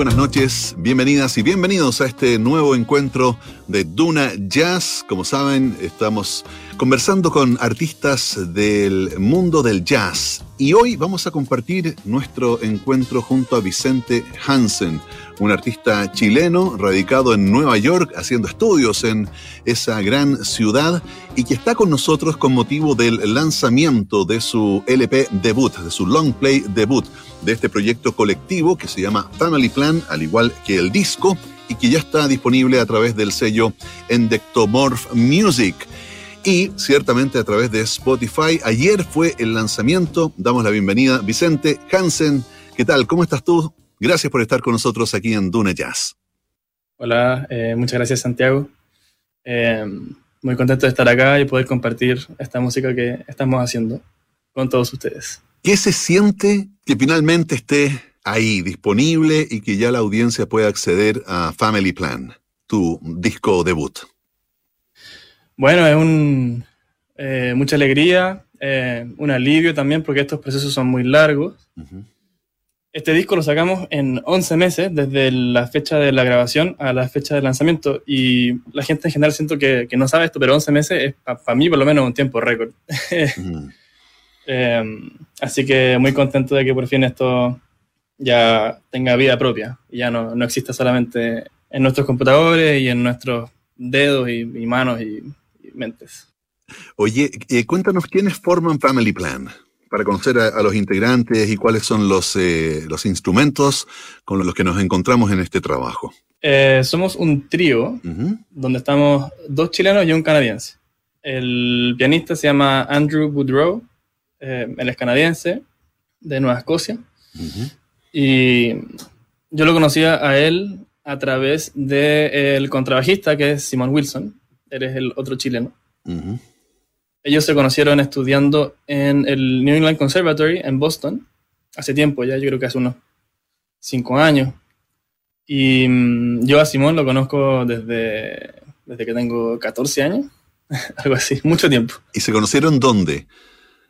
buenas noches, bienvenidas y bienvenidos a este nuevo encuentro de Duna Jazz. Como saben, estamos conversando con artistas del mundo del jazz y hoy vamos a compartir nuestro encuentro junto a Vicente Hansen, un artista chileno radicado en Nueva York, haciendo estudios en esa gran ciudad y que está con nosotros con motivo del lanzamiento de su LP debut, de su long play debut, de este proyecto colectivo que se llama Family Plan, al igual que el disco, y que ya está disponible a través del sello Endectomorph Music y ciertamente a través de Spotify. Ayer fue el lanzamiento. Damos la bienvenida. Vicente Hansen, ¿qué tal? ¿Cómo estás tú? Gracias por estar con nosotros aquí en Dune Jazz. Hola, eh, muchas gracias Santiago. Eh, muy contento de estar acá y poder compartir esta música que estamos haciendo con todos ustedes. ¿Qué se siente que finalmente esté ahí disponible y que ya la audiencia pueda acceder a Family Plan, tu disco debut? Bueno, es un, eh, mucha alegría, un alivio también porque estos procesos son muy largos. Este disco lo sacamos en 11 meses, desde la fecha de la grabación a la fecha de lanzamiento. Y la gente en general siento que, no sabe esto, pero 11 meses es para mí por lo menos un tiempo récord. Em, así que muy contento de que por fin esto ya tenga vida propia y ya no, no exista solamente en nuestros computadores y en nuestros dedos y, manos y, mentes. Oye, eh, cuéntanos quiénes forman Family Plan para conocer a, los integrantes y cuáles son los, eh, los instrumentos con los que nos encontramos en este trabajo. Eh, somos un trío donde estamos dos chilenos y un canadiense. El pianista se llama Andrew Woodrow, él es canadiense, de Nueva Escocia. Y yo lo conocía a él a través del contrabajista que es Simon Wilson, él es el otro chileno. Ellos se conocieron estudiando en el New England Conservatory en Boston, hace tiempo ya, yo creo que hace unos cinco años. Y mm, yo a Simón lo conozco desde, desde que tengo 14 años, algo así, mucho tiempo. ¿Y se conocieron dónde?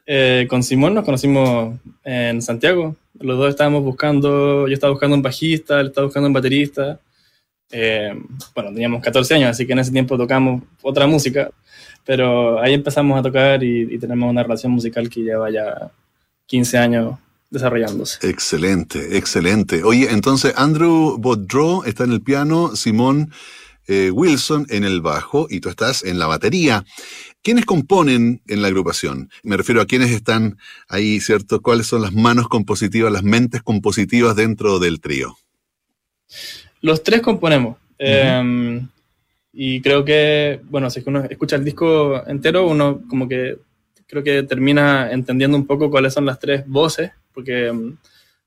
Eh, con Simón nos conocimos en Santiago. Los dos estábamos buscando, yo estaba buscando un bajista, él estaba buscando un baterista. Eh, bueno, teníamos 14 años, así que en ese tiempo tocamos otra música. Pero ahí empezamos a tocar y, tenemos una relación musical que lleva ya 15 años desarrollándose. Excelente, excelente. Oye, entonces Andrew Bodrow está en el piano, Simón eh, Wilson en el bajo y tú estás en la batería. ¿Quiénes componen en la agrupación? Me refiero a quiénes están ahí, ¿cierto? ¿Cuáles son las manos compositivas, las mentes compositivas dentro del trío? Los tres componemos. Y creo que, bueno, si uno escucha el disco entero, uno como que creo que termina entendiendo un poco cuáles son las tres voces, porque mm,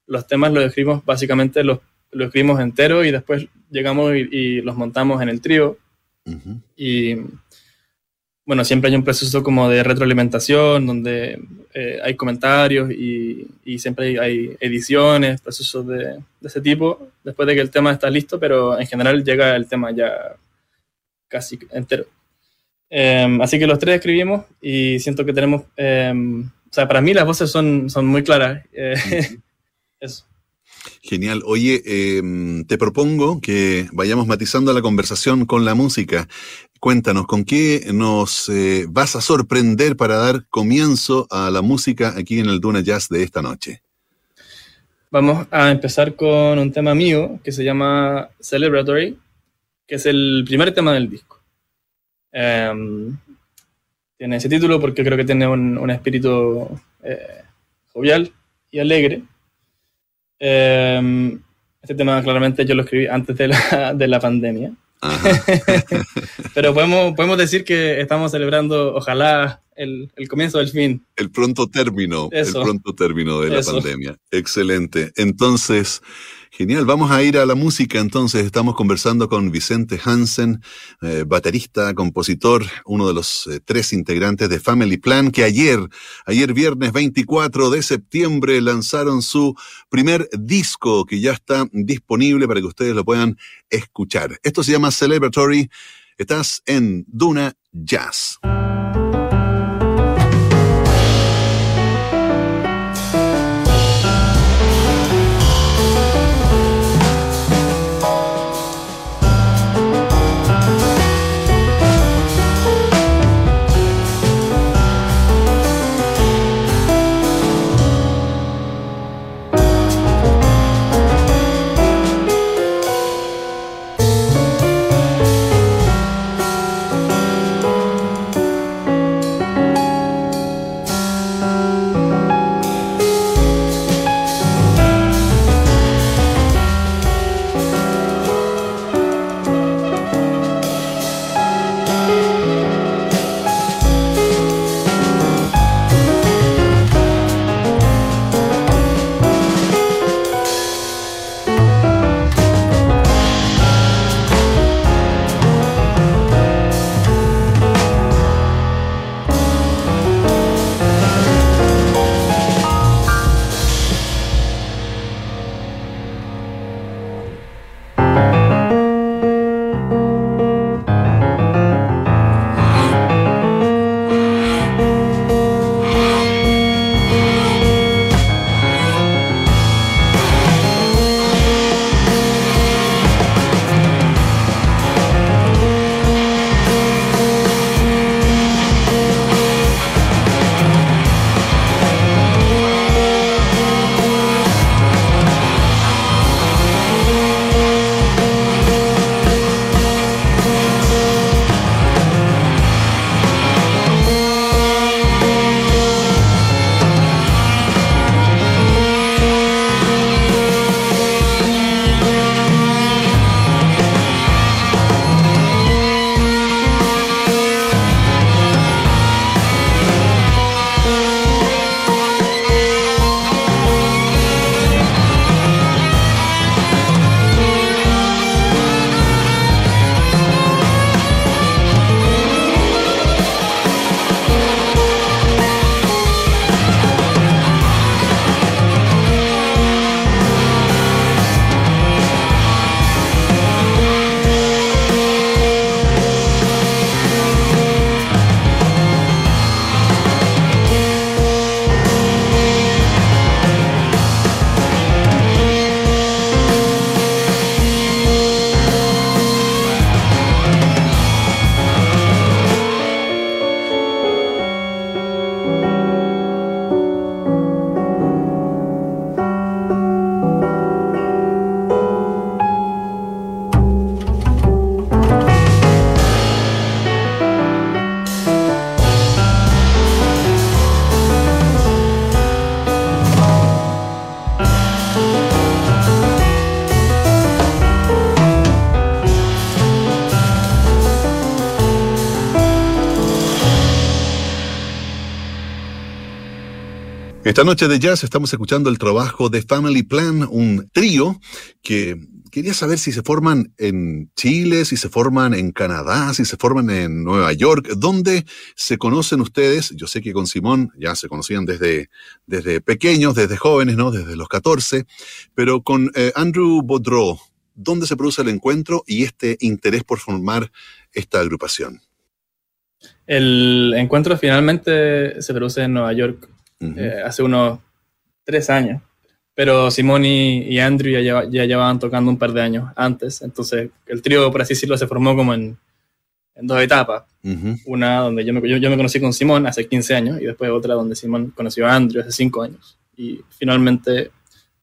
los temas los escribimos básicamente, los, los escribimos entero y después llegamos y, los montamos en el trío. Y bueno, siempre hay un proceso como de retroalimentación, donde eh, hay comentarios y, y siempre hay, hay, ediciones, procesos de, de, ese tipo, después de que el tema está listo, pero en general llega el tema ya casi entero. Em, así que los tres escribimos y siento que tenemos, em, o sea, para mí las voces son, son muy claras. Eh, eso. Genial. Oye, em, te propongo que vayamos matizando la conversación con la música. Cuéntanos, ¿con qué nos eh, vas a sorprender para dar comienzo a la música aquí en el Duna Jazz de esta noche? Vamos a empezar con un tema mío que se llama Celebratory, que es el primer tema del disco. Em, tiene ese título porque creo que tiene un, espíritu eh, jovial y alegre. Em, este tema claramente yo lo escribí antes de la, de la pandemia. Pero podemos, podemos decir que estamos celebrando, ojalá, el, el comienzo del fin. El pronto término, el pronto término de la pandemia. Excelente. Entonces, Genial, vamos a ir a la música entonces. Estamos conversando con Vicente Hansen, eh, baterista, compositor, uno de los eh, tres integrantes de Family Plan, que ayer, ayer viernes 24 de septiembre, lanzaron su primer disco que ya está disponible para que ustedes lo puedan escuchar. Esto se llama Celebratory. Estás en Duna Jazz. Esta noche de jazz estamos escuchando el trabajo de Family Plan, un trío que quería saber si se forman en Chile, si se forman en Canadá, si se forman en Nueva York, ¿dónde se conocen ustedes? Yo sé que con Simón ya se conocían desde, desde pequeños, desde jóvenes, ¿no? Desde los 14, pero con eh, Andrew Baudreau, ¿dónde se produce el encuentro y este interés por formar esta agrupación? El encuentro finalmente se produce en Nueva York eh, hace unos tres años. Pero Simón y, Andrew ya, ya, llevaban tocando un par de años antes, entonces el trío, por así decirlo, se formó como en, en dos etapas. Una donde yo me, yo, me, conocí con Simón hace 15 años y después otra donde Simón conoció a Andrew hace 5 años. Y finalmente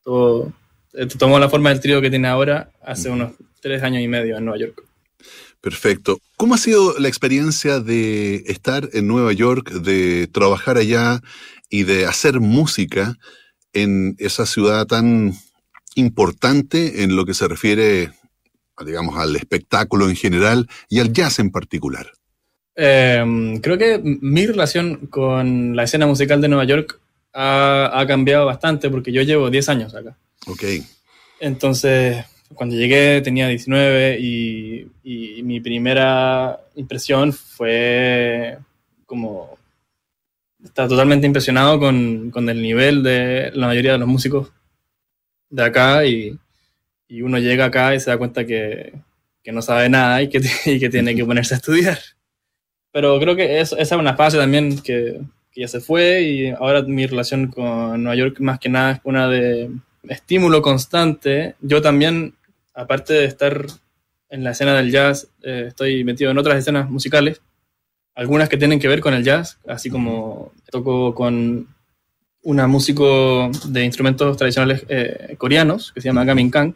todo, eh, tomó la forma del trío que tiene ahora hace unos 3 años y medio en Nueva York. Perfecto. ¿Cómo ha sido la experiencia de estar en Nueva York, de trabajar allá y de hacer música en esa ciudad tan importante en lo que se refiere, digamos, al espectáculo en general y al jazz en particular? Em, creo que mi relación con la escena musical de Nueva York ha, cambiado bastante porque yo llevo 10 años acá. Ok. Entonces, cuando llegué tenía 19 y, y mi primera impresión fue como está totalmente impresionado con, con, el nivel de la mayoría de los músicos de acá y, y uno llega acá y se da cuenta que, que no sabe nada y que, y que, tiene que ponerse a estudiar. Pero creo que esa es una fase también que, que, ya se fue y ahora mi relación con Nueva York más que nada es una de estímulo constante. Yo también, aparte de estar en la escena del jazz, eh, estoy metido en otras escenas musicales algunas que tienen que ver con el jazz, así como toco con una músico de instrumentos tradicionales eh, coreanos que se llama Gamin Kang,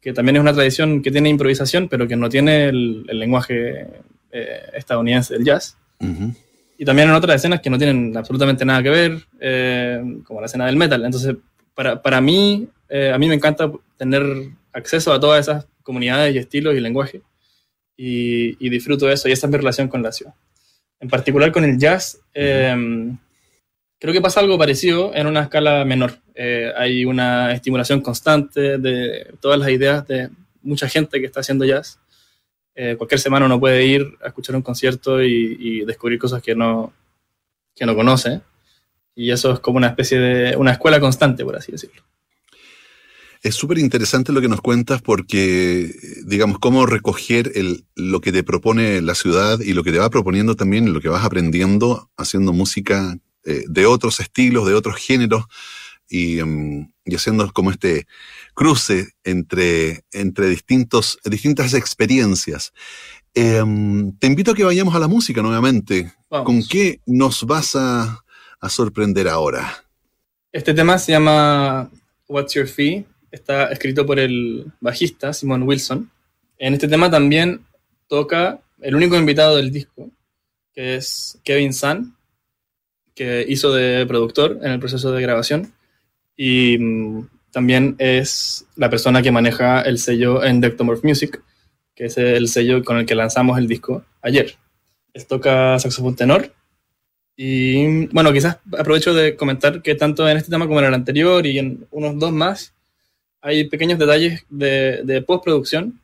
que también es una tradición que tiene improvisación, pero que no tiene el, lenguaje eh, estadounidense del jazz. Y también en otras escenas que no tienen absolutamente nada que ver, eh, como la escena del metal. Entonces, para, para mí, a mí me encanta tener acceso a todas esas comunidades y estilos y lenguaje. Y, y disfruto de eso, y esa es mi relación con la ciudad en particular con el jazz, em, creo que pasa algo parecido en una escala menor. Eh, hay una estimulación constante de todas las ideas de mucha gente que está haciendo jazz. Eh, cualquier semana uno puede ir a escuchar un concierto y, descubrir cosas que no, que no conoce. Y eso es como una especie de una escuela constante, por así decirlo. Es súper interesante lo que nos cuentas porque, digamos, cómo recoger el, lo que te propone la ciudad y lo que te va proponiendo también, lo que vas aprendiendo haciendo música eh, de otros estilos, de otros géneros y, em, y, haciendo como este cruce entre, entre distintos, distintas experiencias. Em, te invito a que vayamos a la música nuevamente. ¿Con qué nos vas a, a sorprender ahora? Este tema se llama What's Your Fee está escrito por el bajista Simon Wilson. En este tema también toca el único invitado del disco, que es Kevin Sun, que hizo de productor en el proceso de grabación. Y mm, también es la persona que maneja el sello Endectomorph Music, que es el sello con el que lanzamos el disco ayer. Él toca saxofón tenor. Y bueno, quizás aprovecho de comentar que tanto en este tema como en el anterior y en unos dos más, hay pequeños detalles de, postproducción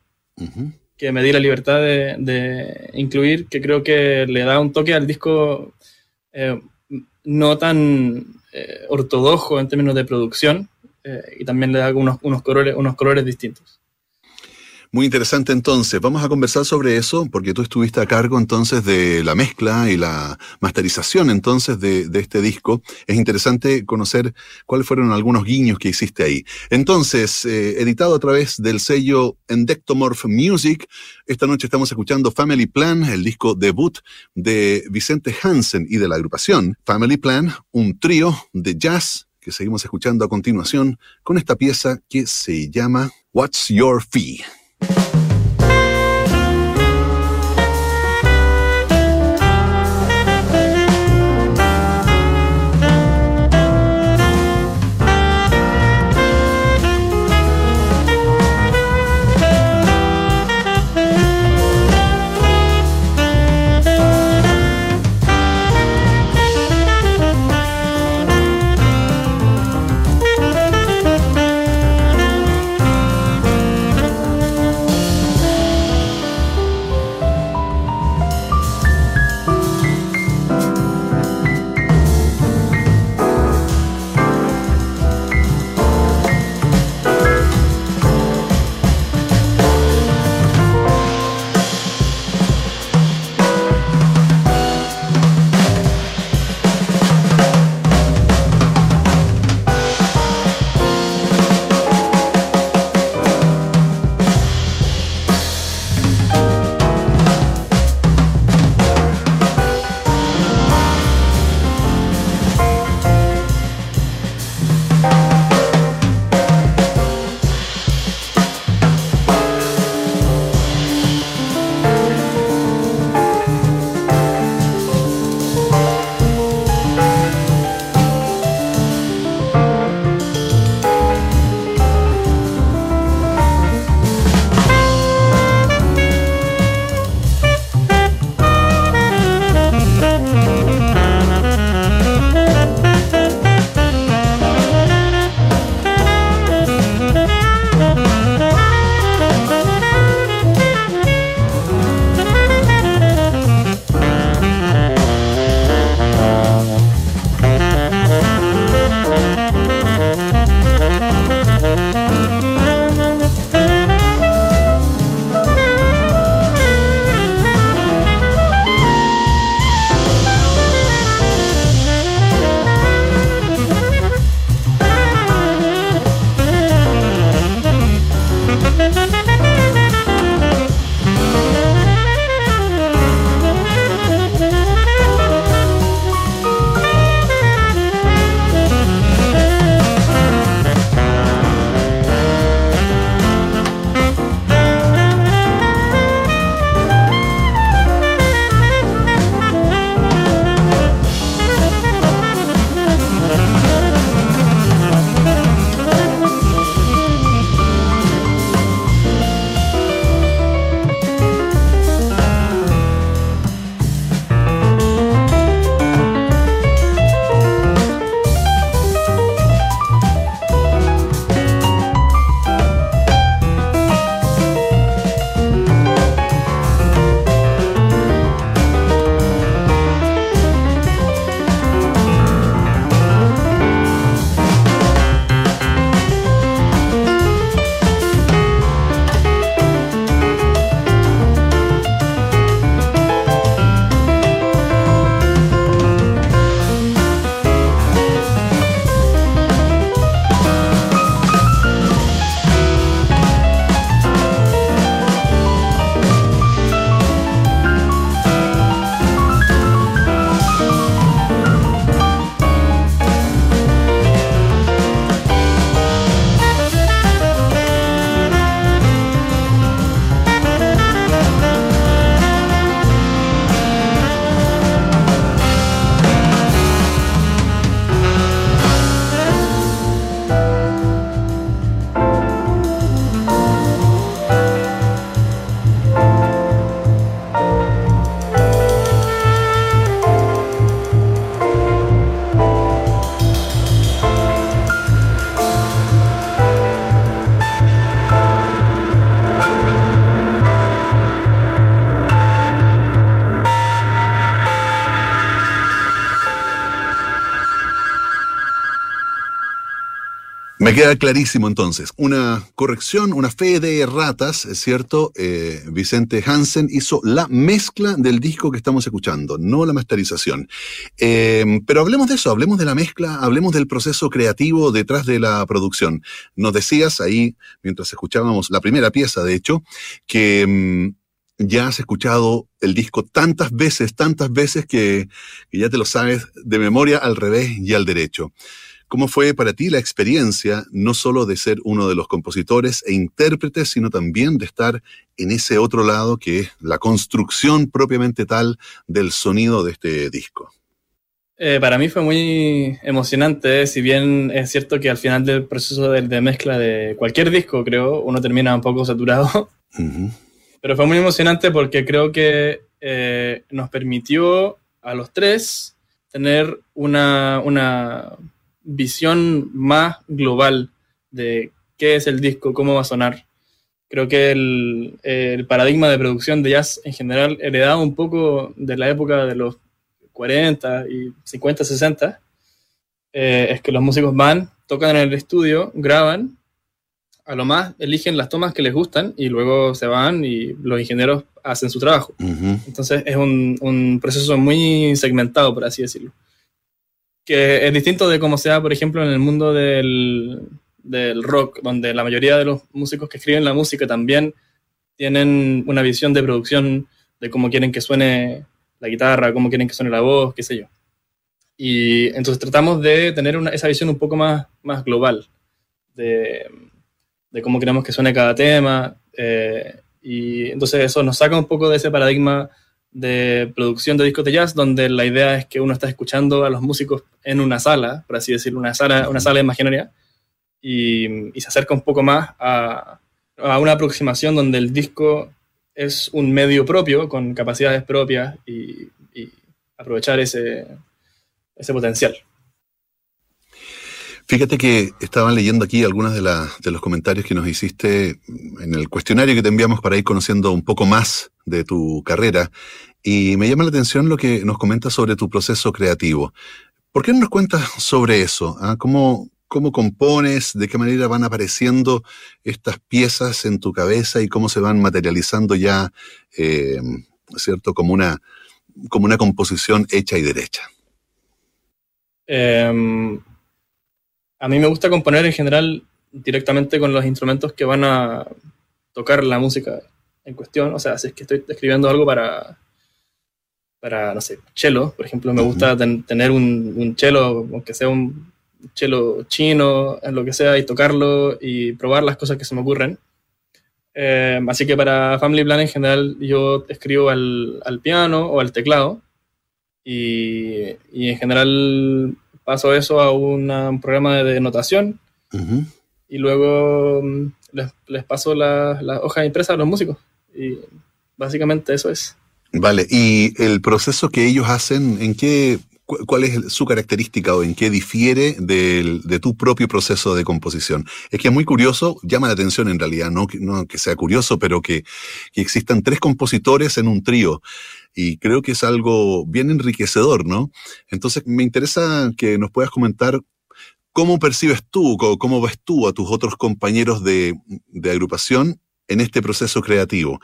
que me di la libertad de, incluir, que creo que le da un toque al disco eh, no tan eh, ortodoxo en términos de producción eh, y también le da unos, unos, colores, unos colores distintos. Muy interesante entonces. Vamos a conversar sobre eso porque tú estuviste a cargo entonces de la mezcla y la masterización entonces de, este disco. Es interesante conocer cuáles fueron algunos guiños que hiciste ahí. Entonces, eh, editado a través del sello Endectomorph Music, esta noche estamos escuchando Family Plan, el disco debut de Vicente Hansen y de la agrupación Family Plan, un trío de jazz que seguimos escuchando a continuación con esta pieza que se llama What's Your Fee? Queda clarísimo entonces. Una corrección, una fe de erratas, es cierto. Eh, Vicente Hansen hizo la mezcla del disco que estamos escuchando, no la masterización. Eh, pero hablemos de eso, hablemos de la mezcla, hablemos del proceso creativo detrás de la producción. Nos decías ahí, mientras escuchábamos la primera pieza, de hecho, que mm, ya has escuchado el disco tantas veces, tantas veces que ya te lo sabes de memoria al revés y al derecho. ¿Cómo fue para ti la experiencia no solo de ser uno de los compositores e intérpretes, sino también de estar en ese otro lado que es la construcción propiamente tal del sonido de este disco? Eh, para mí fue muy emocionante, si bien es cierto que al final del proceso de, mezcla de cualquier disco, creo, uno termina un poco saturado. Pero fue muy emocionante porque creo que eh, nos permitió a los tres tener una, una visión más global de qué es el disco, cómo va a sonar. Creo que el, paradigma de producción de jazz en general heredado un poco de la época de los 40 y 50, 60, eh, es que los músicos van, tocan en el estudio, graban, a lo más eligen las tomas que les gustan y luego se van y los ingenieros hacen su trabajo. Entonces es un, un, proceso muy segmentado, por así decirlo que es distinto de cómo sea, por ejemplo, en el mundo del, del, rock, donde la mayoría de los músicos que escriben la música también tienen una visión de producción de cómo quieren que suene la guitarra, cómo quieren que suene la voz, qué sé yo. Y entonces tratamos de tener esa visión un poco más, más global de, de cómo queremos que suene cada tema. Eh, y entonces eso nos saca un poco de ese paradigma de producción de discos de jazz, donde la idea es que uno está escuchando a los músicos en una sala, por así decirlo, una sala, una sala imaginaria, y, se acerca un poco más a, a, una aproximación donde el disco es un medio propio, con capacidades propias, y, aprovechar ese, ese potencial. Fíjate que estaban leyendo aquí algunos de, los comentarios que nos hiciste en el cuestionario que te enviamos para ir conociendo un poco más de tu carrera y me llama la atención lo que nos comentas sobre tu proceso creativo. ¿Por qué no nos cuentas sobre eso? Ah? ¿Cómo, ¿Cómo compones? ¿De qué manera van apareciendo estas piezas en tu cabeza y cómo se van materializando ya, eh, ¿cierto? Como una, composición hecha y derecha. Em, a mí me gusta componer en general directamente con los instrumentos que van a tocar la música en cuestión. O sea, si es que estoy escribiendo algo para, para no sé, cello, por ejemplo, me gusta tener un, un cello, aunque sea un cello chino, en lo que sea, y tocarlo y probar las cosas que se me ocurren. Eh, así que para Family Plan en general yo escribo al, al piano o al teclado y, y, en general paso eso a un programa de notación y luego mm, les, les paso las la hojas impresas a los músicos. Y básicamente eso es. Vale, ¿y el proceso que ellos hacen, en qué, cuál es su característica o en qué difiere de tu propio proceso de composición? Es que es muy curioso, llama la atención en realidad, no, no que sea curioso, pero que, que existan tres compositores en un trío y creo que es algo bien enriquecedor, ¿no? Entonces me interesa que nos puedas comentar cómo percibes tú, cómo ves tú a tus otros compañeros de, de agrupación en este proceso creativo?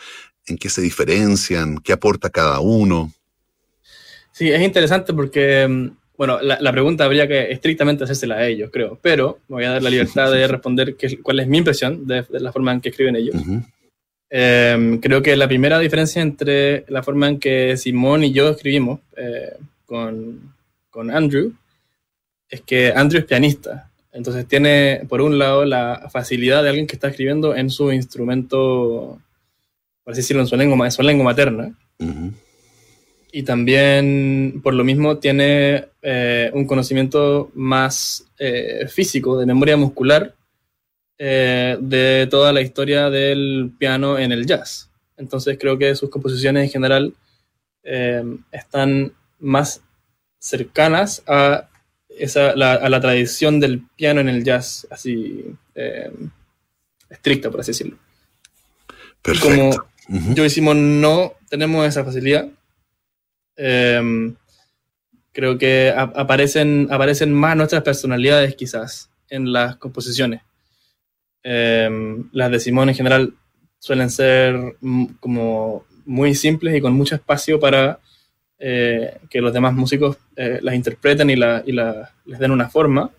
¿En qué se diferencian? ¿Qué aporta cada uno? Sí, es interesante porque, mm, bueno, la, pregunta habría que estrictamente hacérsela a ellos, creo, pero me voy a dar la libertad de responder qué, cuál es mi impresión de, la forma en que escriben ellos. Em, creo que la primera diferencia entre la forma en que Simón y yo escribimos eh, con, con Andrew es que Andrew es pianista entonces tiene, por un lado, la facilidad de alguien que está escribiendo en su instrumento, por así decirlo, en su lengua, en su lengua materna. Y también, por lo mismo, tiene eh, un conocimiento más eh, físico, de memoria muscular, eh, de toda la historia del piano en el jazz. Entonces creo que sus composiciones en general están más cercanas a esa, la, a la tradición del piano en el jazz, así eh, estricta, por así decirlo. Perfecto. como yo decimos no tenemos esa facilidad, eh, creo que aparecen, aparecen más nuestras personalidades quizás en las composiciones. Em, las de Simón en general suelen ser como muy simples y con mucho espacio para eh, que los demás músicos eh, las interpreten y, la, y la, les den una forma.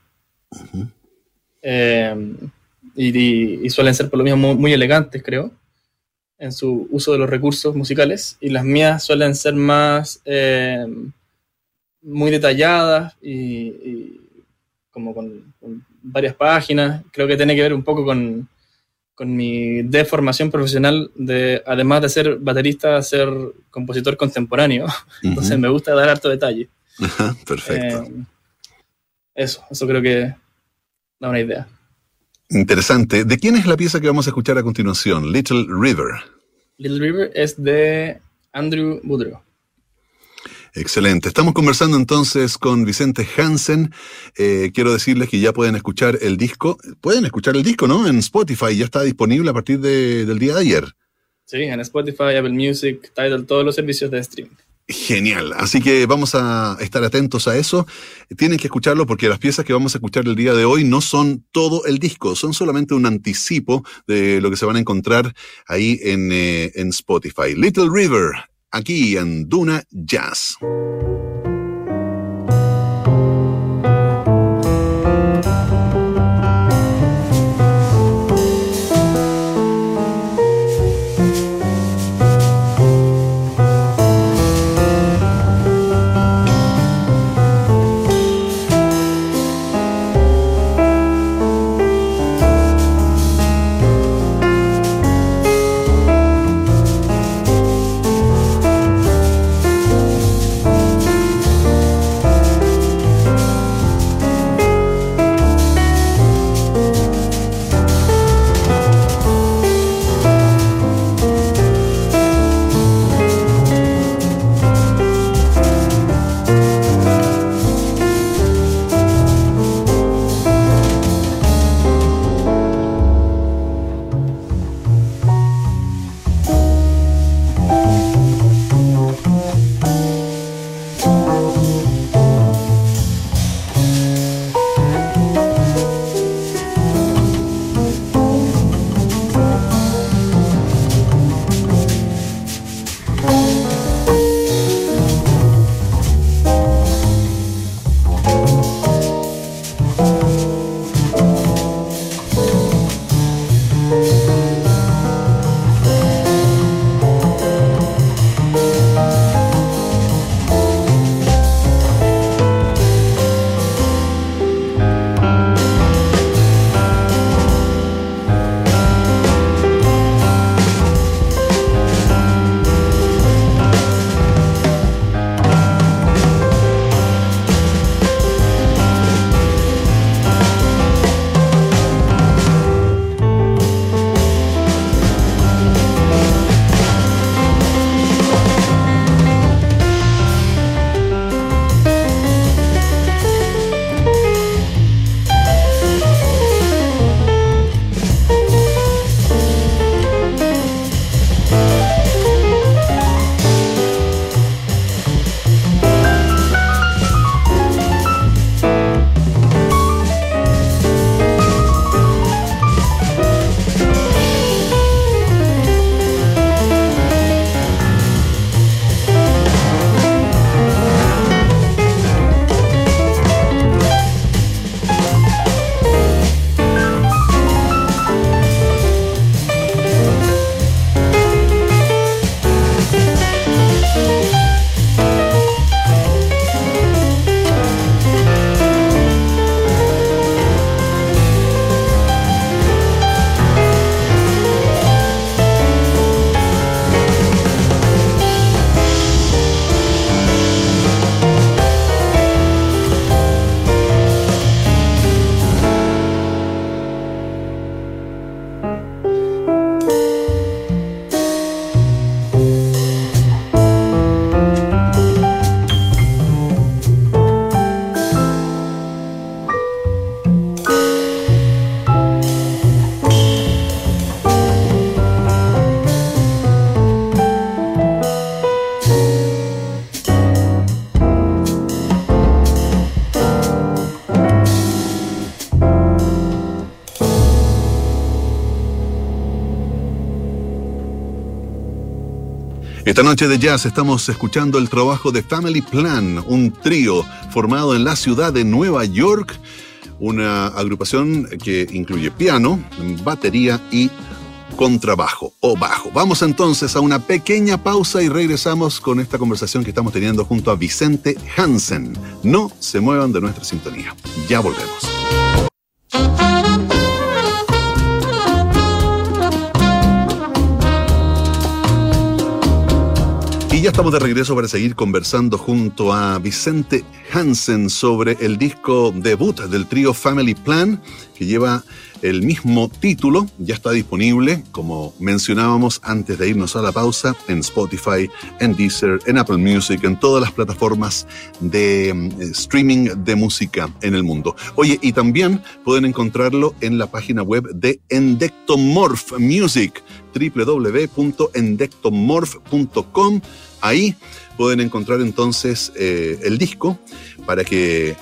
Em, y, suelen ser por lo mismo muy, elegantes, creo, en su uso de los recursos musicales. Y las mías suelen ser más em, muy detalladas y, como con, varias páginas. Creo que tiene que ver un poco con, con mi deformación profesional de, además de ser baterista, ser compositor contemporáneo. Entonces me gusta dar harto detalle. perfecto. Eh, eso, eso creo que da una idea. Interesante. ¿De quién es la pieza que vamos a escuchar a continuación? Little River. Little River es de Andrew Boudreau. Excelente. Estamos conversando entonces con Vicente Hansen. Eh, quiero decirles que ya pueden escuchar el disco. Pueden escuchar el disco, ¿no? En Spotify. Ya está disponible a partir del día de ayer. Sí, en Spotify, Apple Music, Tidal, todos los servicios de streaming. Genial. Así que vamos a estar atentos a eso. Tienen que escucharlo porque las piezas que vamos a escuchar el día de hoy no son todo el disco, son solamente un anticipo de lo que se van a encontrar ahí en, eh, en Spotify. Little River, aquí en Duna Jazz. Esta noche de jazz estamos escuchando el trabajo de Family Plan, un trío formado en la ciudad de Nueva York, una agrupación que incluye piano, batería y contrabajo o bajo. Vamos entonces a una pequeña pausa y regresamos con esta conversación que estamos teniendo junto a Vicente Hansen. No se muevan de nuestra sintonía. Ya volvemos. Estamos de regreso para seguir conversando junto a Vicente Hansen sobre el disco debut del trío Family Plan, que lleva el mismo título, ya está disponible, como mencionábamos antes de irnos a la pausa, en Spotify, en Deezer, en Apple Music, en todas las plataformas de mm, streaming de música en el mundo. Oye, y también pueden encontrarlo en la página web de Endectomorph Music, www.endectomorph.com Ahí pueden encontrar entonces eh, el disco para que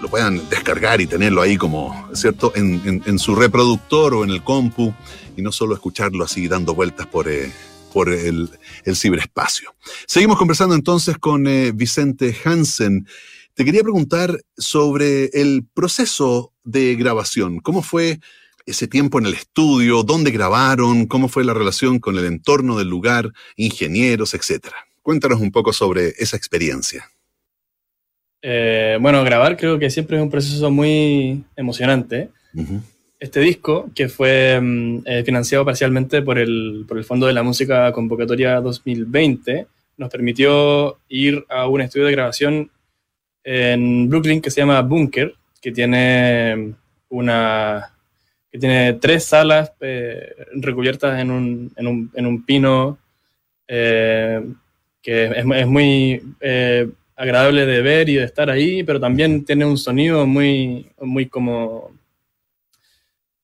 lo puedan descargar y tenerlo ahí como, ¿cierto?, en, su reproductor o en el compu y no solo escucharlo así dando vueltas por, eh, por el, ciberespacio. Seguimos conversando entonces con eh, Vicente Hansen. Te quería preguntar sobre el proceso de grabación. ¿Cómo fue ese tiempo en el estudio? ¿Dónde grabaron? ¿Cómo fue la relación con el entorno del lugar? Ingenieros, etcétera. Cuéntanos un poco sobre esa experiencia. Eh, bueno, grabar creo que siempre es un proceso muy emocionante. Este disco, que fue mm, eh, financiado parcialmente por el, por el Fondo de la Música Convocatoria 2020, nos permitió ir a un estudio de grabación en Brooklyn que se llama Bunker, que tiene una que tiene tres salas eh, recubiertas en un, en un, en un pino que es, muy eh, agradable de ver y de estar ahí, pero también tiene un sonido muy, muy como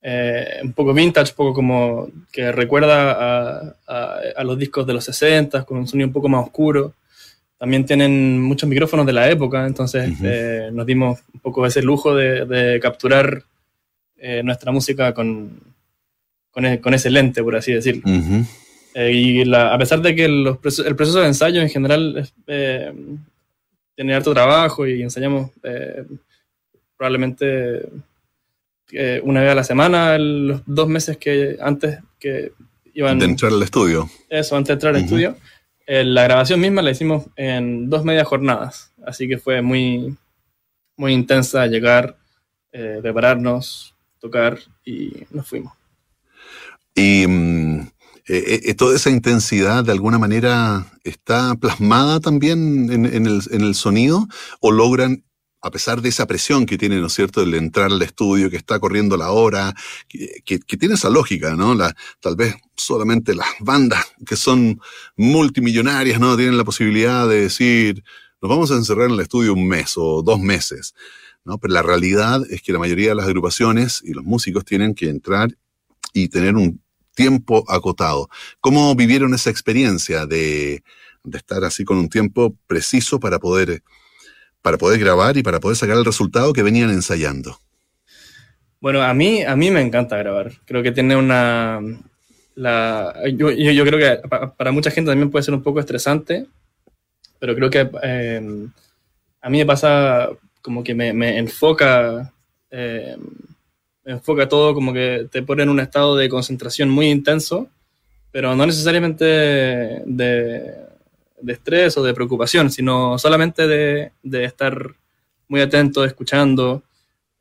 eh, un poco vintage, un poco como que recuerda a, los discos de los 60, con un sonido un poco más oscuro. También tienen muchos micrófonos de la época, entonces eh, nos dimos un poco ese lujo de, capturar nuestra música con, e, con, ese lente, por así decirlo. Eh, y a pesar de que el proceso de ensayo en general eh, tiene harto trabajo y ensayamos eh, probablemente una vez a la semana, los dos meses que antes que iban... De entrar al estudio. Eso, antes de entrar al estudio. la grabación misma la hicimos en dos medias jornadas, así que fue muy, muy intensa llegar, prepararnos, tocar y nos fuimos. Y mm, eh, eh, toda esa intensidad de alguna manera está plasmada también en, el, sonido o logran a pesar de esa presión que tiene, ¿no es cierto?, el entrar al estudio, que está corriendo la hora, que, tiene esa lógica, ¿no? La, tal vez solamente las bandas que son multimillonarias, ¿no? Tienen la posibilidad de decir, nos vamos a encerrar en el estudio un mes o dos meses, ¿no? Pero la realidad es que la mayoría de las agrupaciones y los músicos tienen que entrar y tener un tiempo acotado. ¿Cómo vivieron esa experiencia de, estar así con un tiempo preciso para poder, para poder grabar y para poder sacar el resultado que venían ensayando? Bueno, a mí, a mí me encanta grabar. Creo que tiene una... Yo, yo, creo que para mucha gente también puede ser un poco estresante, pero creo que eh, a mí me pasa como que me, enfoca eh, enfoca todo como que te pone en un estado de concentración muy intenso, pero no necesariamente de, estrés o de preocupación, sino solamente de, estar muy atento, escuchando,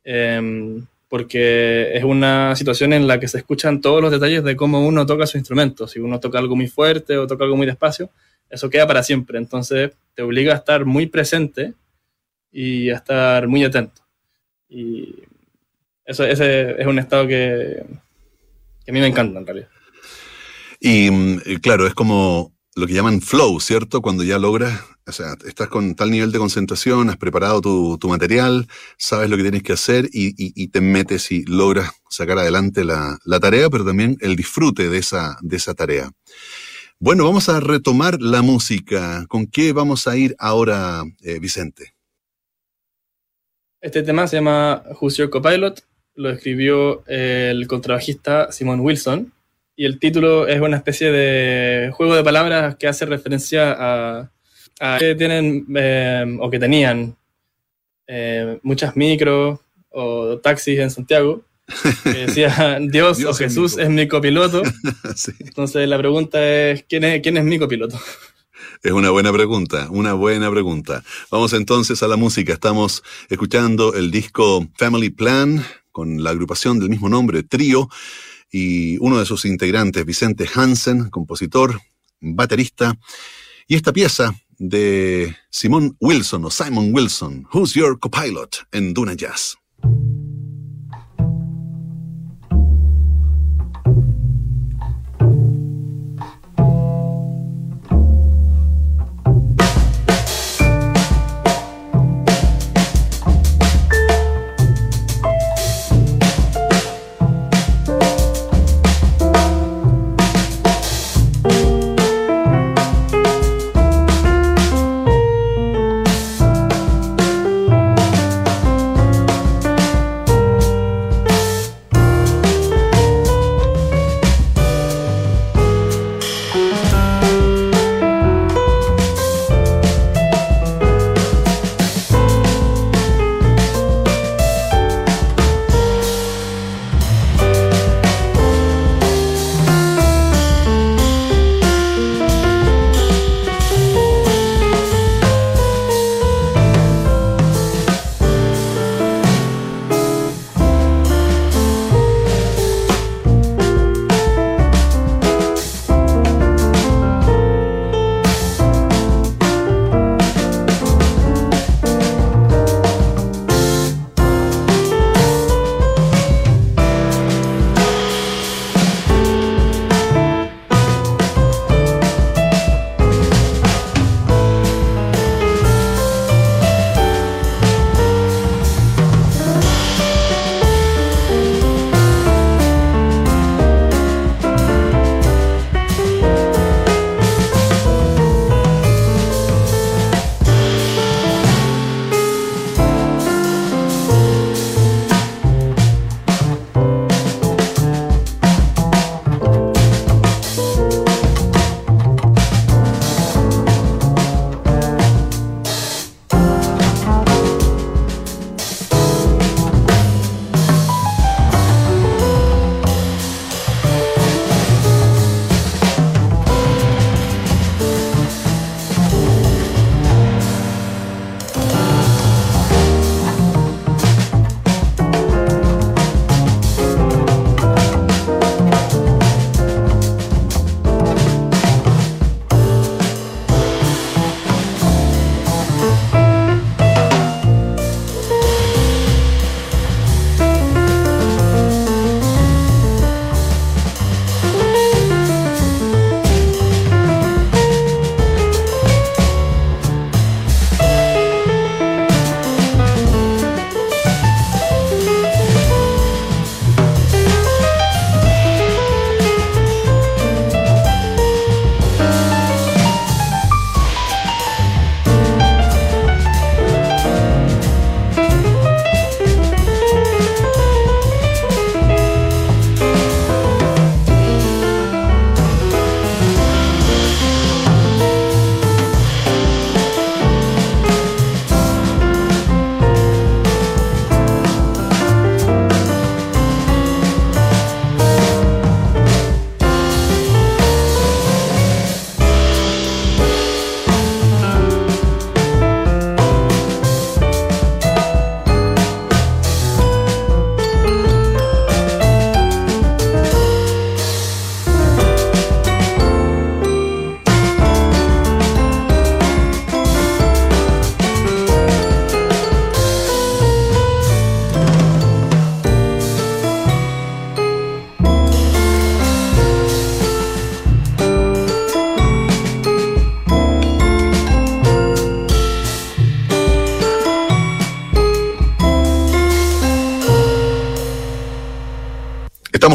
em, porque es una situación en la que se escuchan todos los detalles de cómo uno toca su instrumento. Si uno toca algo muy fuerte o toca algo muy despacio, eso queda para siempre. Entonces te obliga a estar muy presente y a estar muy atento. Y eso, ese es un estado que, a mí me encanta en realidad. Y mm, claro, es como lo que llaman flow, ¿cierto? Cuando ya logras, o sea, estás con tal nivel de concentración, has preparado tu, material, sabes lo que tienes que hacer y, te metes y logras sacar adelante la, tarea, pero también el disfrute de esa, de esa tarea. Bueno, vamos a retomar la música. ¿Con qué vamos a ir ahora, eh, Vicente? Este tema se llama Who's Your Copilot lo escribió el contrabajista Simon Wilson y el título es una especie de juego de palabras que hace referencia a, a que tienen eh, o que tenían eh, muchas micros o taxis en Santiago. Que decía Dios, Dios o es Jesús es mi copiloto. Sí. Entonces la pregunta es, ¿quién es, quién es mi copiloto? Es una buena pregunta, una buena pregunta. Vamos entonces a la música. Estamos escuchando el disco Family Plan con la agrupación del mismo nombre, Trío, y uno de sus integrantes, Vicente Hansen, compositor, baterista, y esta pieza de Simon Wilson o Simon Wilson, Who's Your Copilot en Duna Jazz.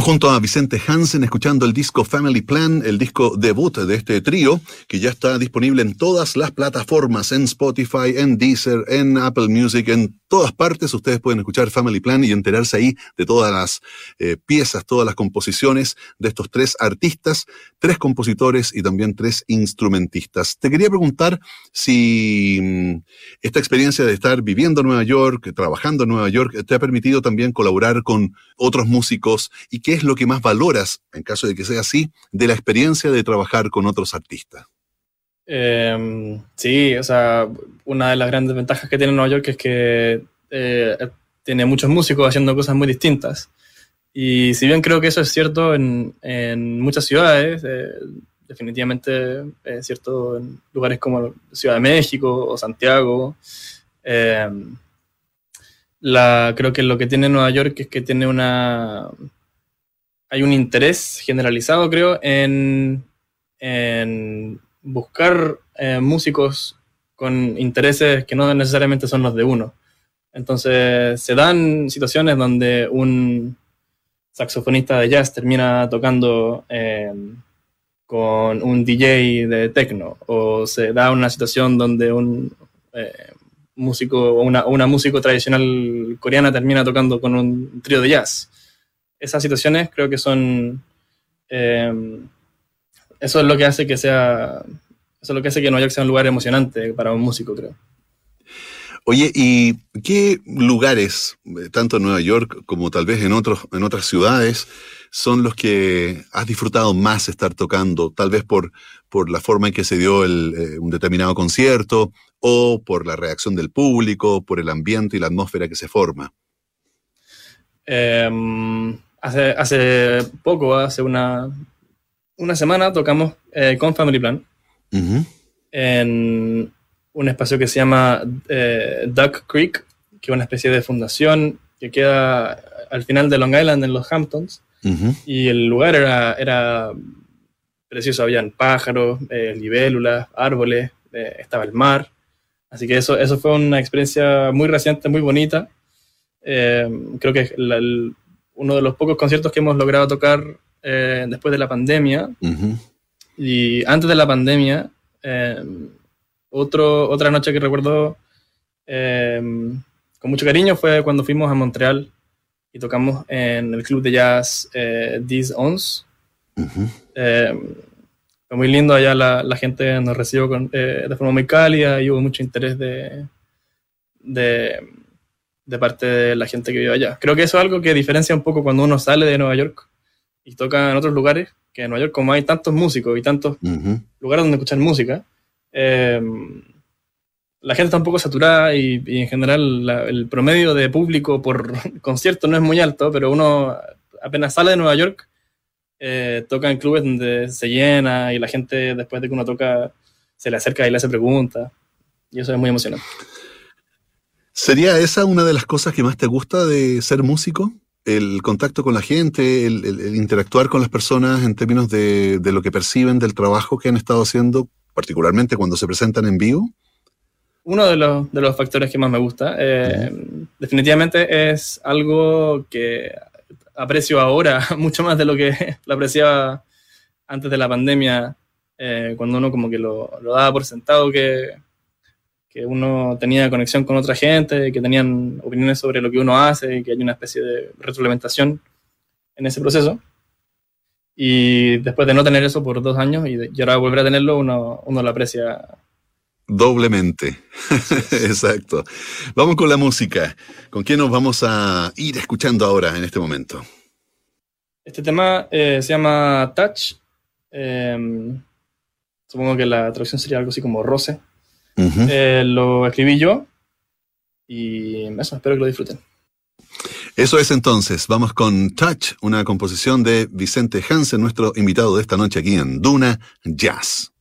Junto a Vicente Hansen escuchando el disco Family Plan, el disco debut de este trío, que ya está disponible en todas las plataformas, en Spotify, en Deezer, en Apple Music, en todas partes. Ustedes pueden escuchar Family Plan y enterarse ahí de todas las eh, piezas, todas las composiciones de estos tres artistas, tres compositores y también tres instrumentistas. Te quería preguntar si mm, esta experiencia de estar viviendo en Nueva York, trabajando en Nueva York, te ha permitido también colaborar con otros músicos y qué es lo que más valoras, en caso de que sea así, de la experiencia de trabajar con otros artistas. Em, sí, o sea, una de las grandes ventajas que tiene Nueva York es que eh, tiene muchos músicos haciendo cosas muy distintas. Y si bien creo que eso es cierto en, muchas ciudades, eh, definitivamente es cierto en lugares como Ciudad de México o Santiago. Em, la, creo que lo que tiene Nueva York es que tiene una, hay un interés generalizado, creo, en, buscar eh, músicos con intereses que no necesariamente son los de uno. Entonces, se dan situaciones donde un saxofonista de jazz termina tocando em, con un DJ de techno, o se da una situación donde un eh, músico o una, una tradicional coreana termina tocando con un trío de jazz esas situaciones creo que son... Eh, eso es lo que hace que sea... Eso es lo que hace que Nueva York sea un lugar emocionante para un músico, creo. Oye, ¿y qué lugares, eh, tanto en Nueva York como tal vez en, otros, en otras ciudades, son los que has disfrutado más estar tocando? Tal vez por, por la forma en que se dio eh, un determinado concierto, o por la reacción del público, por el ambiente y la atmósfera que se forma. Eh, Hace, hace poco, hace una, una semana, tocamos eh, con Family Plan en un espacio que se llama eh, Duck Creek, que es una especie de fundación que queda al final de Long Island, en los Hamptons. Y el lugar era, era precioso, habían pájaros, eh, libélulas, árboles, estaba el mar. Así que eso, eso fue una experiencia muy reciente, muy bonita. Creo que el, uno de los pocos conciertos que hemos logrado tocar eh, después de la pandemia. Y antes de la pandemia, eh, otro, otra noche que recuerdo eh, con mucho cariño fue cuando fuimos a Montreal y tocamos en el club de jazz eh, These Ons. fue muy lindo, allá la, la gente nos recibió de forma muy cálida y hubo mucho interés de, de de parte de la gente que vive allá. Creo que eso es algo que diferencia un poco cuando uno sale de Nueva York y toca en otros lugares, que en Nueva York como hay tantos músicos y tantos lugares donde escuchar música, eh, la gente está un poco saturada y, en general el promedio de público por concierto no es muy alto, pero uno apenas sale de Nueva York, eh, toca en clubes donde se llena y la gente después de que uno toca se le acerca y le hace preguntas. Y eso es muy emocionante. ¿Sería esa una de las cosas que más te gusta de ser músico? El contacto con la gente, el, interactuar con las personas en términos de, lo que perciben del trabajo que han estado haciendo, particularmente cuando se presentan en vivo. Uno de los, de los factores que más me gusta, eh, definitivamente es algo que aprecio ahora mucho más de lo que lo apreciaba antes de la pandemia, eh, cuando uno como que lo, lo daba por sentado que, que uno tenía conexión con otra gente, que tenían opiniones sobre lo que uno hace, que hay una especie de retroalimentación en ese proceso. Y después de no tener eso por dos años y, ahora volver a tenerlo, uno, uno lo aprecia. Doblemente. Exacto. Vamos con la música. ¿Con quién nos vamos a ir escuchando ahora en este momento? Este tema eh, se llama Touch. Em, supongo que la traducción sería algo así como roce. Eh, lo escribí yo y eso, espero que lo disfruten. Eso es entonces, vamos con Touch, una composición de Vicente Hansen, nuestro invitado de esta noche aquí en Duna Jazz.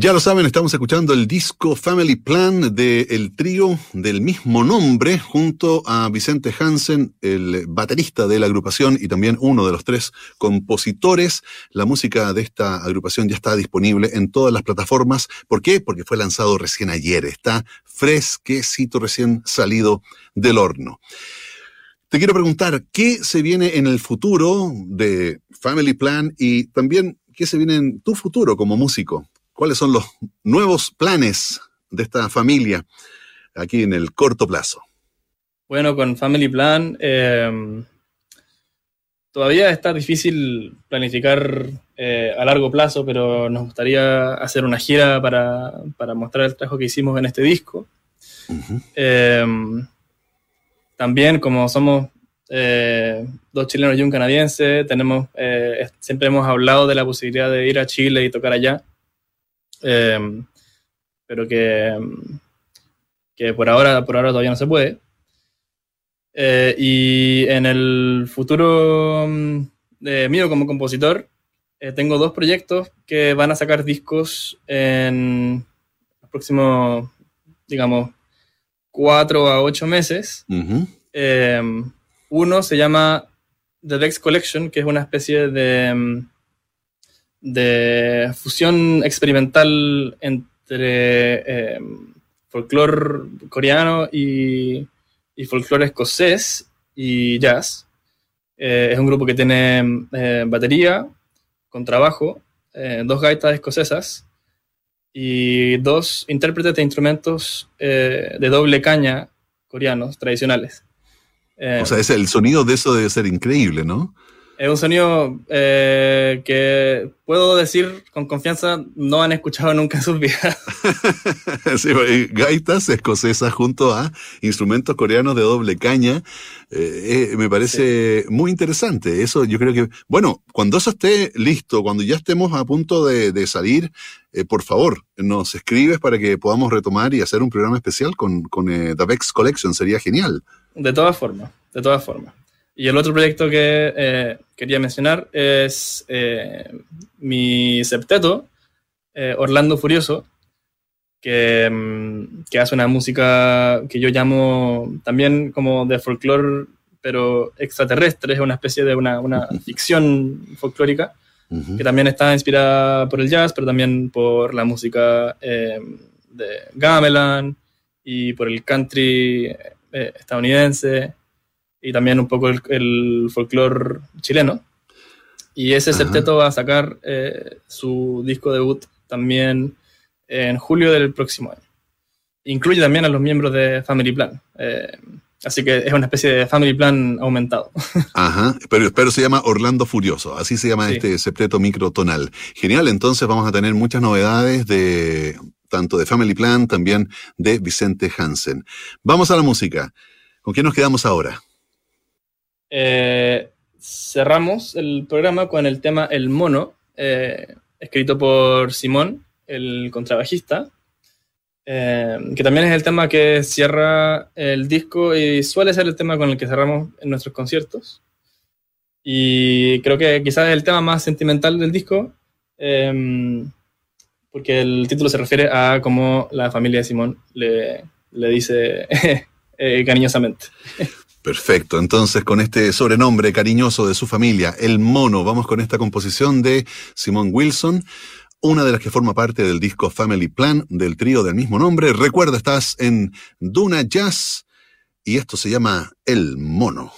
Ya lo saben, estamos escuchando el disco Family Plan del trío del mismo nombre junto a Vicente Hansen, el baterista de la agrupación y también uno de los tres compositores. La música de esta agrupación ya está disponible en todas las plataformas. ¿Por qué? Porque fue lanzado recién ayer. Está fresquecito, recién salido del horno. Te quiero preguntar, ¿qué se viene en el futuro de Family Plan y también qué se viene en tu futuro como músico? Cuáles son los nuevos planes de esta familia aquí en el corto plazo. Bueno, con Family Plan em, todavía está difícil planificar eh, a largo plazo, pero nos gustaría hacer una gira para, mostrar el trabajo que hicimos en este disco. Em, también, como somos eh, dos chilenos y un canadiense, tenemos, eh, siempre hemos hablado de la posibilidad de ir a Chile y tocar allá. Em, pero que, que por, ahora, por ahora todavía no se puede. Eh, y en el futuro de mío como compositor, eh, tengo dos proyectos que van a sacar discos en los próximos, digamos, cuatro a ocho meses. Em, uno se llama The Dex Collection, que es una especie de de fusión experimental entre eh, folclore coreano y, y folclore escocés y jazz. Eh, es un grupo que tiene eh, batería, contrabajo, dos gaitas escocesas y dos intérpretes de instrumentos de doble caña coreanos tradicionales. o sea, es el sonido de eso debe ser increíble, ¿no? Es un sonido eh, que puedo decir con confianza no han escuchado nunca en sus vidas. sí, gaitas escocesas junto a instrumentos coreanos de doble caña. Eh, eh, me parece muy interesante. Eso yo creo que, bueno, cuando eso esté listo, cuando ya estemos a punto de, salir, por favor, nos escribes para que podamos retomar y hacer un programa especial con, con The Vex Collection. Sería genial. De todas formas, de todas formas. Y el otro proyecto que eh, quería mencionar es eh, mi septeto, eh, Orlando Furioso, que, mm, que, hace una música que yo llamo también como de folclore, pero extraterrestre, es una especie de una, una ficción folclórica, que también está inspirada por el jazz, pero también por la música de gamelan y por el country estadounidense y también un poco el, el folclore chileno. Y ese septeto va a sacar eh, su disco debut también en julio del próximo año. Incluye también a los miembros de Family Plan. Eh, así que es una especie de Family Plan aumentado. Ajá, pero, pero se llama Orlando Furioso, así se llama este septeto microtonal. Genial, entonces vamos a tener muchas novedades de tanto de Family Plan, también de Vicente Hansen. Vamos a la música. ¿Con qué nos quedamos ahora? Eh, cerramos el programa con el tema El Mono, eh, escrito por Simón, el contrabajista, eh, que también es el tema que cierra el disco y suele ser el tema con el que cerramos en nuestros conciertos. Y creo que quizás es el tema más sentimental del disco, porque el título se refiere a cómo la familia de Simón le, le dice cariñosamente. Perfecto, entonces con este sobrenombre cariñoso de su familia, El Mono, vamos con esta composición de Simón Wilson, una de las que forma parte del disco Family Plan del trío del mismo nombre. Recuerda, estás en Duna Jazz y esto se llama El Mono.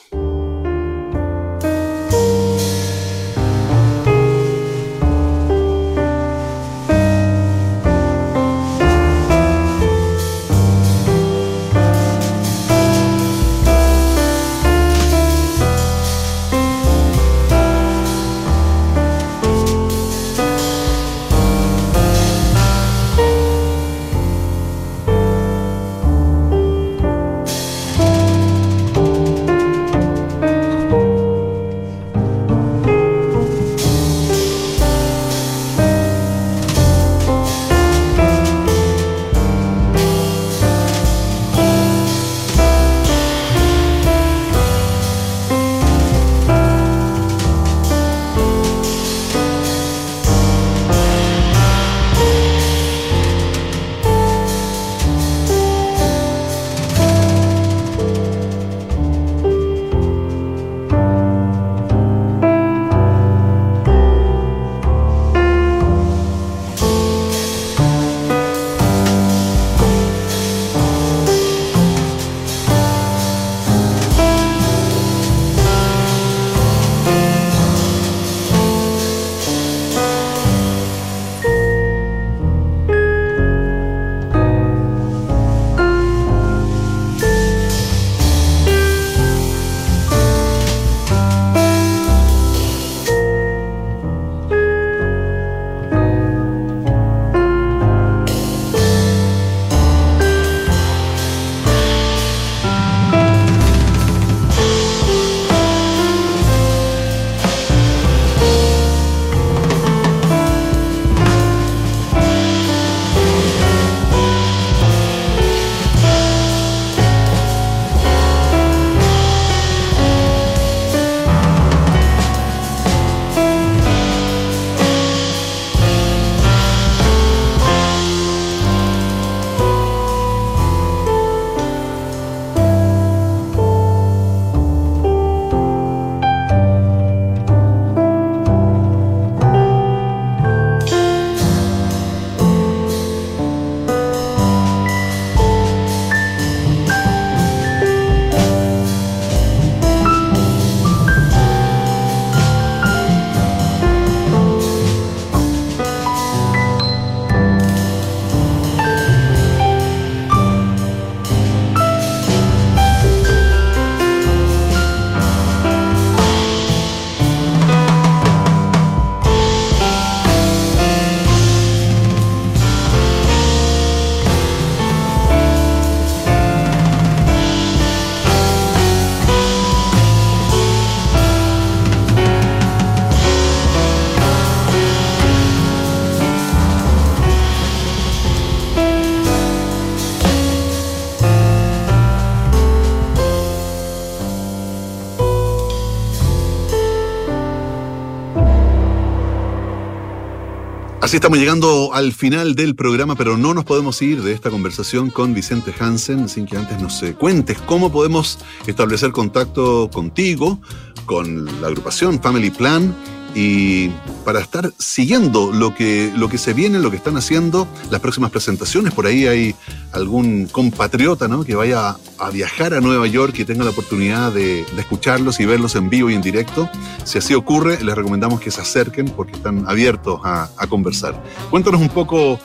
Así estamos llegando al final del programa, pero no nos podemos ir de esta conversación con Vicente Hansen sin que antes nos eh, cuentes cómo podemos establecer contacto contigo, con la agrupación Family Plan y para estar siguiendo lo que, lo que se viene, lo que están haciendo, las próximas presentaciones. Por ahí hay algún compatriota ¿no? que vaya a viajar a Nueva York y tenga la oportunidad de, escucharlos y verlos en vivo y en directo. Si así ocurre, les recomendamos que se acerquen porque están abiertos a, conversar. Cuéntanos un poco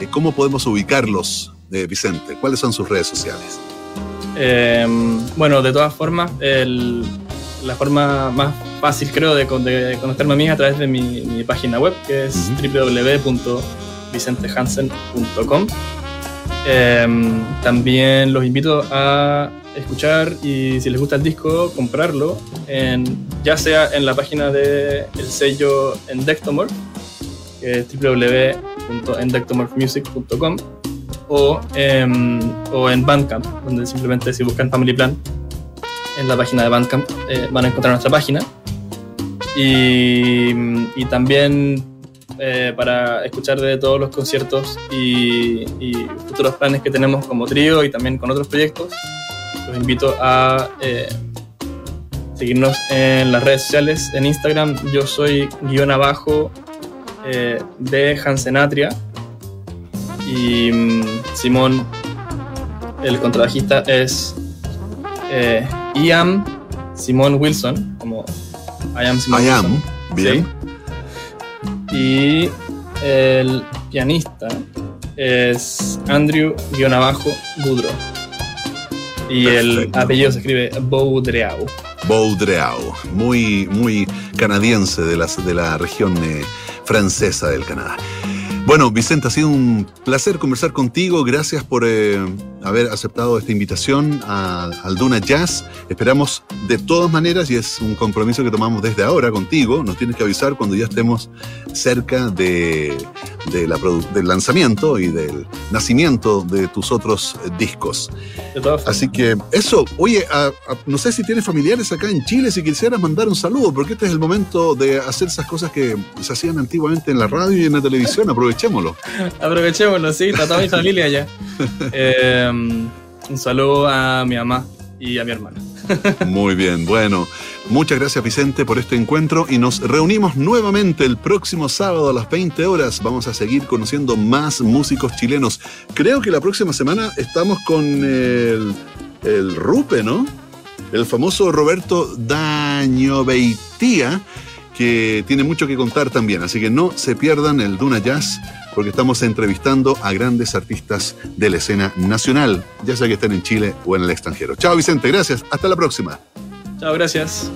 eh, cómo podemos ubicarlos, eh, Vicente. ¿Cuáles son sus redes sociales? Em, bueno, de todas formas, la forma más fácil, creo, de, de, conectarme a mí a través de mi, página web, que es www.vicentehansen.com. Em, también los invito a escuchar y si les gusta el disco, comprarlo, en, ya sea en la página del el sello Endectomorph, que es www.endectomorphmusic.com, o, o en Bandcamp, donde simplemente si buscan Family Plan en la página de Bandcamp eh, van a encontrar nuestra página. Y, también eh, para escuchar de todos los conciertos y, futuros planes que tenemos como trío y también con otros proyectos, los invito a eh, seguirnos en las redes sociales. En Instagram yo soy guion abajo eh, de Hansenatria y mm, Simón, el contrabajista, es Ian Simón Wilson, I am Simón. I am, bien. Y el pianista es Andrew-Boudreau. Y el apellido se escribe Boudreau. Boudreau, muy, muy canadiense de la, de la región eh, francesa del Canadá. Bueno, Vicente, ha sido un placer conversar contigo. Gracias por eh, haber aceptado esta invitación al Duna Jazz. Esperamos de todas maneras, y es un compromiso que tomamos desde ahora contigo, nos tienes que avisar cuando ya estemos cerca de, del lanzamiento y del nacimiento de tus otros discos. Así que eso, oye, no sé si tienes familiares acá en Chile, si quisieras mandar un saludo, porque este es el momento de hacer esas cosas que se hacían antiguamente en la radio y en la televisión. Aprovechémoslo. Aprovechémoslo, sí, está toda mi familia allá. Eh, un saludo a mi mamá y a mi hermana. Muy bien, bueno, muchas gracias Vicente por este encuentro y nos reunimos nuevamente el próximo sábado a las 20 horas. Vamos a seguir conociendo más músicos chilenos. Creo que la próxima semana estamos con el, el Rupe, ¿no? El famoso Roberto Daño Beitía, que tiene mucho que contar también, así que no se pierdan el Duna Jazz porque estamos entrevistando a grandes artistas de la escena nacional, ya sea que estén en Chile o en el extranjero. Chao Vicente, gracias. Hasta la próxima. Chao, gracias.